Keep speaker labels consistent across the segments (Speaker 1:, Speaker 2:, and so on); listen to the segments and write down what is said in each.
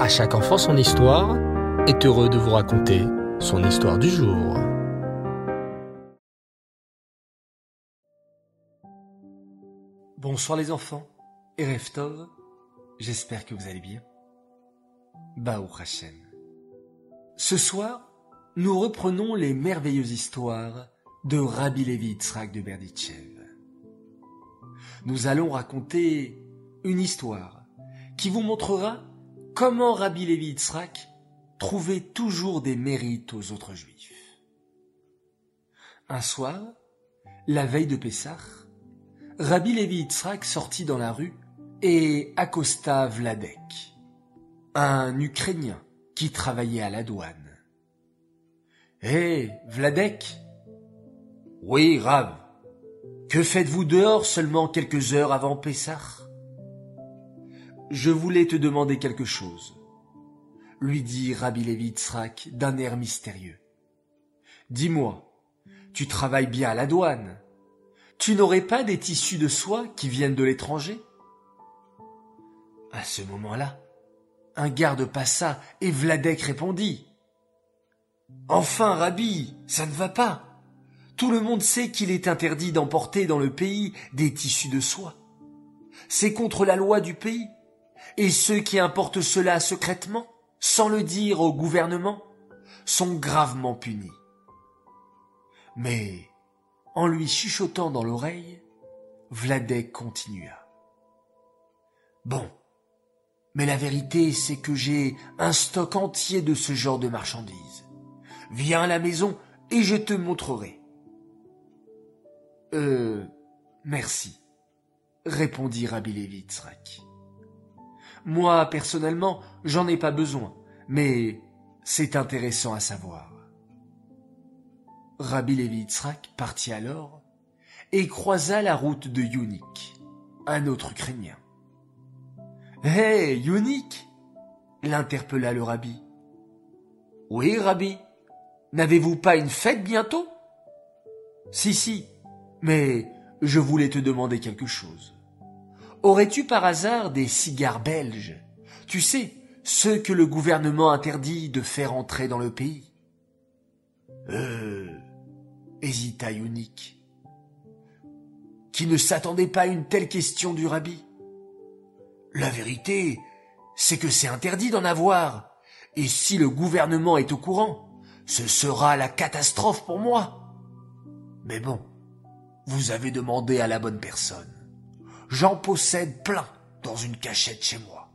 Speaker 1: À chaque enfant son histoire est heureux de vous raconter son histoire du jour.
Speaker 2: Bonsoir les enfants, et Reftov, j'espère que vous allez bien. Baou Hashem. Ce soir, nous reprenons les merveilleuses histoires de Rabbi Levi Yitzhak de Berditchev. Nous allons raconter une histoire qui vous montrera comment Rabbi Levi Yitzhak trouvait toujours des mérites aux autres juifs? Un soir, la veille de Pessah, Rabbi Levi Yitzhak sortit dans la rue et accosta Vladek, un Ukrainien qui travaillait à la douane. Hé, Vladek Oui, Rav. Que faites-vous dehors seulement quelques heures avant Pessah? Je voulais te demander quelque chose, lui dit Rabbi Levi Yitzhak d'un air mystérieux. Dis-moi, tu travailles bien à la douane tu n'aurais pas des tissus de soie qui viennent de l'étranger? À ce moment-là, un garde passa et Vladek répondit. Enfin, Rabbi, ça ne va pas. Tout le monde sait qu'il est interdit d'emporter dans le pays des tissus de soie. C'est contre la loi du pays. Et ceux qui importent cela secrètement, sans le dire au gouvernement, sont gravement punis. Mais en lui chuchotant dans l'oreille, Vladek continua. Bon, mais la vérité c'est que j'ai un stock entier de ce genre de marchandises. Viens à la maison et je te montrerai. Euh, merci, répondit Rabbi Levitzrak. Moi, personnellement, j'en ai pas besoin, mais c'est intéressant à savoir. Rabbi Levi partit alors et croisa la route de Yunik, un autre Ukrainien. Hé, hey, l'interpella le rabbi. Oui, rabbi. N'avez-vous pas une fête bientôt? Si, si, mais je voulais te demander quelque chose. Aurais-tu par hasard des cigares belges? Tu sais, ceux que le gouvernement interdit de faire entrer dans le pays Euh, hésita Yunik, qui ne s'attendait pas à une telle question du rabbi. La vérité, c'est que c'est interdit d'en avoir, et si le gouvernement est au courant, ce sera la catastrophe pour moi. Mais bon, vous avez demandé à la bonne personne. J'en possède plein dans une cachette chez moi.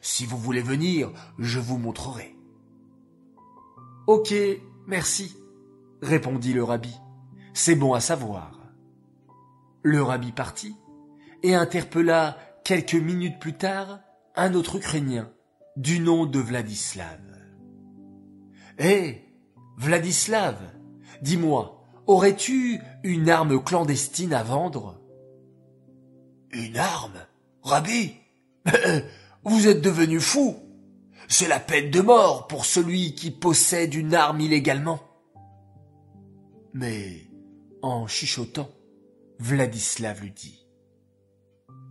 Speaker 2: Si vous voulez venir, je vous montrerai. Ok, merci, répondit le rabbi. C'est bon à savoir. Le rabbi partit et interpella quelques minutes plus tard un autre Ukrainien du nom de Vladislav. Hé, Vladislav, dis-moi, aurais-tu une arme clandestine à vendre? Une arme? Rabbi Vous êtes devenu fou C'est la peine de mort pour celui qui possède une arme illégalement. Mais, en chuchotant, Vladislav lui dit.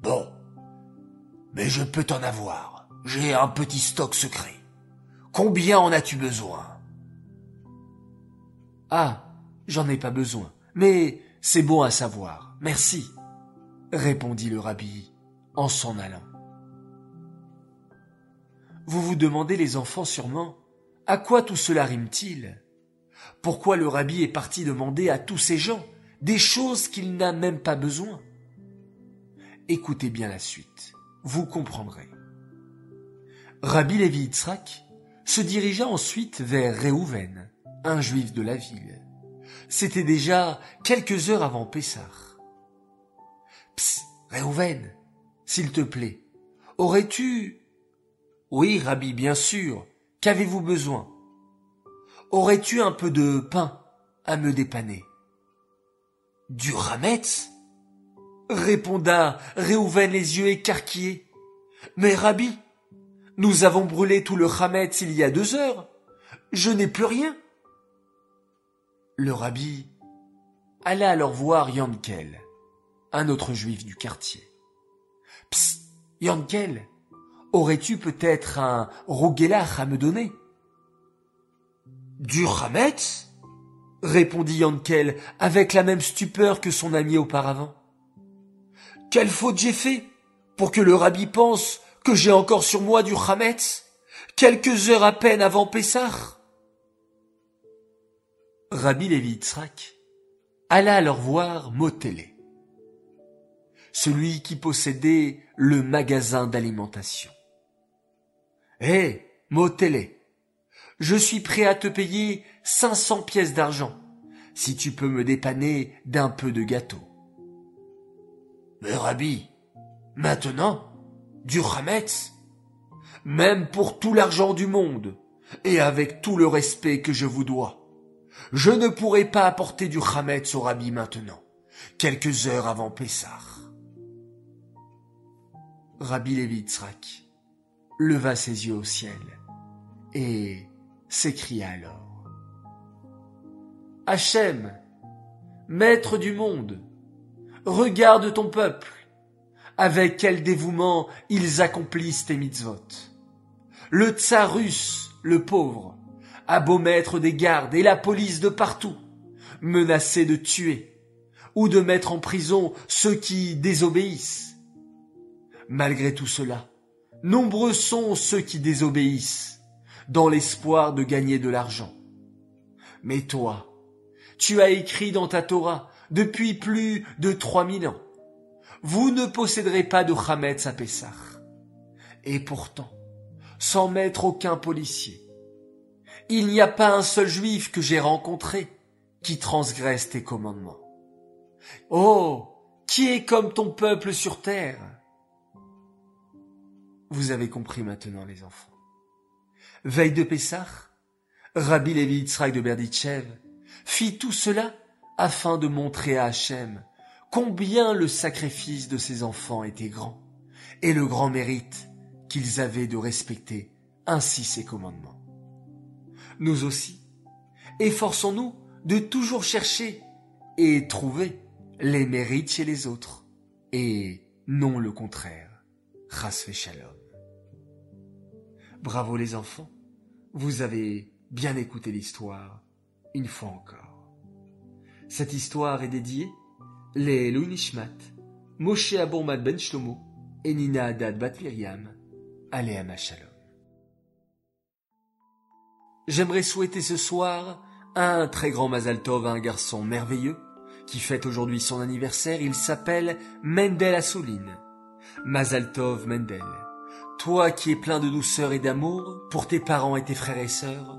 Speaker 2: Bon, mais je peux t'en avoir. J'ai un petit stock secret. Combien en as-tu besoin? Ah, j'en ai pas besoin, mais c'est bon à savoir. Merci, répondit le rabbi en s'en allant. Vous vous demandez, les enfants, sûrement, à quoi tout cela rime-t-il? Pourquoi le rabbi est parti demander à tous ces gens des choses qu'il n'a même pas besoin? Écoutez bien la suite, vous comprendrez. Rabbi Levi Yitzhak se dirigea ensuite vers Réhouven, un juif de la ville. C'était déjà quelques heures avant Pessah. Psst, Réhouven, s'il te plaît, aurais-tu... Oui, Rabbi, bien sûr. Qu'avez-vous besoin? Aurais-tu un peu de pain à me dépanner? Du rametz? répondit Réhouven les yeux écarquillés. Mais Rabbi, nous avons brûlé tout le rametz il y a deux heures. Je n'ai plus rien. Le rabbi alla alors voir Yankel, un autre juif du quartier. Psst, Yankel, aurais-tu peut-être un roguelach à me donner? Du Hametz répondit Yankel avec la même stupeur que son ami auparavant. Quelle faute j'ai fait pour que le rabbi pense que j'ai encore sur moi du Hametz quelques heures à peine avant Pessah? Rabbi Lévi alla alors voir Motélé, celui qui possédait le magasin d'alimentation. Hé, Motélé, je suis prêt à te payer cinq cents pièces d'argent, si tu peux me dépanner d'un peu de gâteau. Mais Rabbi, maintenant, du Hametz, même pour tout l'argent du monde, et avec tout le respect que je vous dois, je ne pourrai pas apporter du Hametz au Rabbi maintenant, quelques heures avant Pessah. Rabbi Levi leva ses yeux au ciel et s'écria alors. Hachem, maître du monde, regarde ton peuple, avec quel dévouement ils accomplissent tes mitzvot. Le tsar russe, le pauvre, a beau mettre des gardes et la police de partout, menacé de tuer ou de mettre en prison ceux qui désobéissent. Malgré tout cela, nombreux sont ceux qui désobéissent dans l'espoir de gagner de l'argent. Mais toi, tu as écrit dans ta Torah depuis plus de trois mille ans. Vous ne posséderez pas de Hametz à. Et pourtant, sans mettre aucun policier, il n'y a pas un seul juif que j'ai rencontré qui transgresse tes commandements. Oh, qui est comme ton peuple sur terre Vous avez compris maintenant, les enfants. Veille de Pessah, Rabbi Levi Yitzhak de Berditchev fit tout cela afin de montrer à Hachem combien le sacrifice de ses enfants était grand et le grand mérite qu'ils avaient de respecter ainsi ses commandements nous aussi, efforçons-nous de toujours chercher et trouver les mérites chez les autres, et non le contraire. Rasfe shalom. Bravo les enfants, vous avez bien écouté l'histoire, une fois encore. Cette histoire est dédiée les Nishmat, Moshe Abourmad Ben Shlomo et Nina Adad Bat Miriam, Aléama Shalom. J'aimerais souhaiter ce soir un très grand Mazal Tov à un garçon merveilleux qui fête aujourd'hui son anniversaire. Il s'appelle Mendel Assouline. Mazal Tov Mendel. Toi qui es plein de douceur et d'amour pour tes parents et tes frères et sœurs,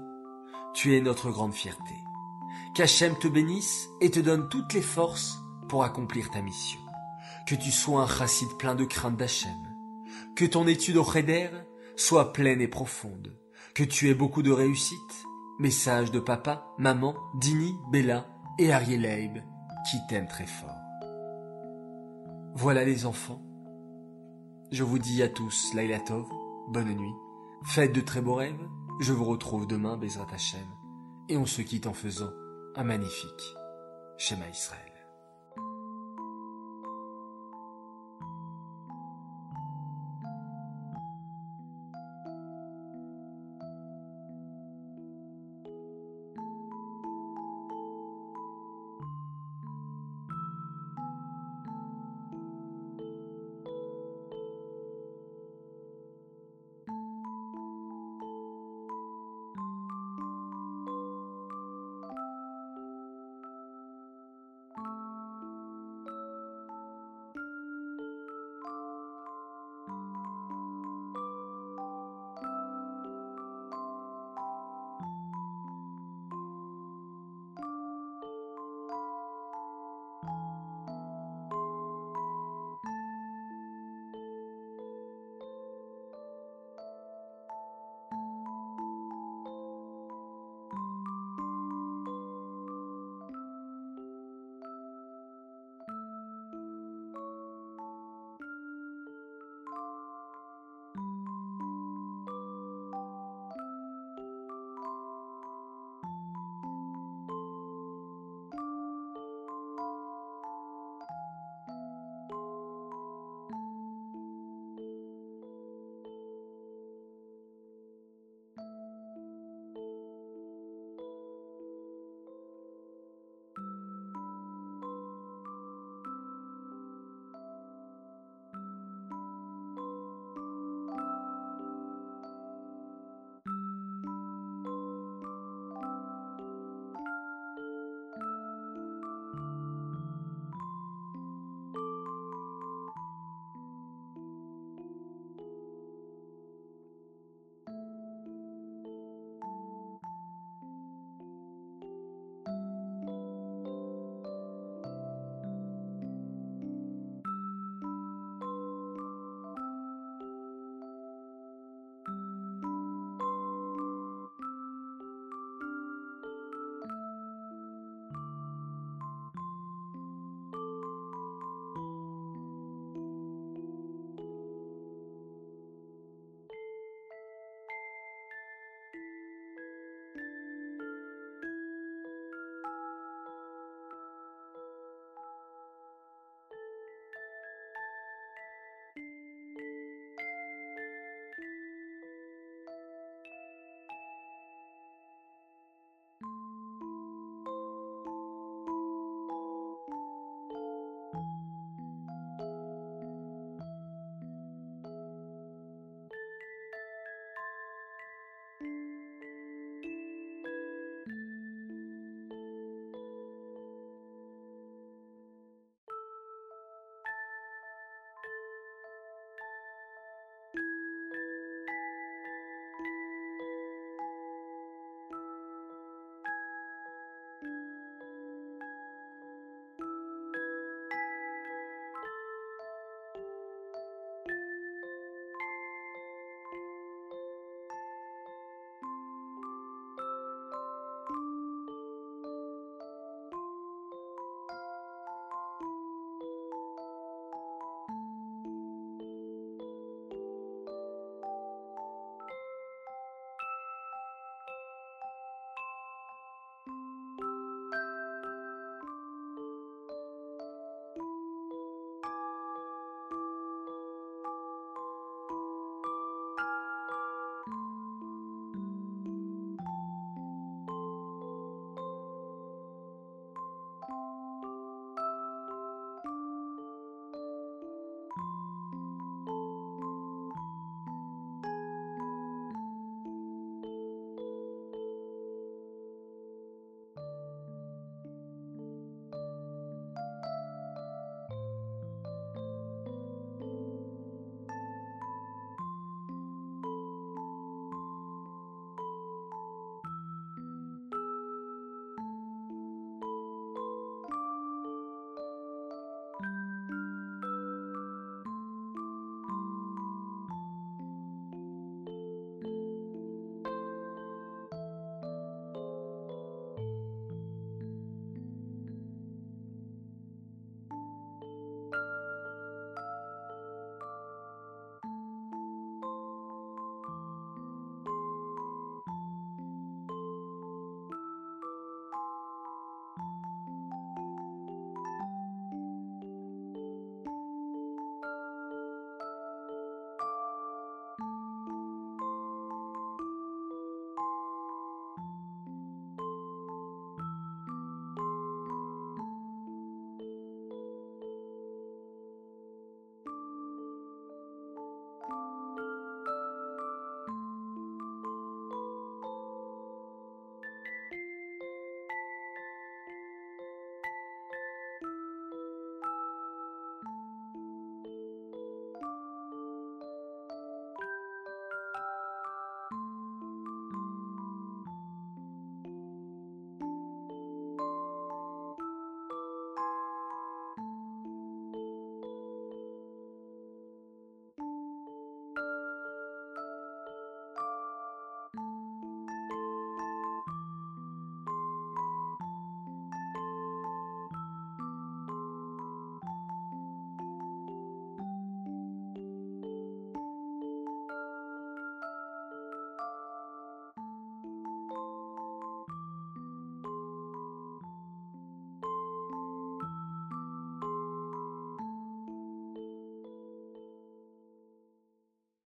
Speaker 2: tu es notre grande fierté. Qu'Hachem te bénisse et te donne toutes les forces pour accomplir ta mission. Que tu sois un chassid plein de crainte d'Hachem. Que ton étude au Cheder soit pleine et profonde que tu aies beaucoup de réussite. Message de papa, maman, Dini, Bella et Ariel qui t'aiment très fort. Voilà les enfants. Je vous dis à tous Laila Tov, bonne nuit, faites de très beaux rêves. Je vous retrouve demain, Bezrat Hashem, et on se quitte en faisant un magnifique Shema Israël.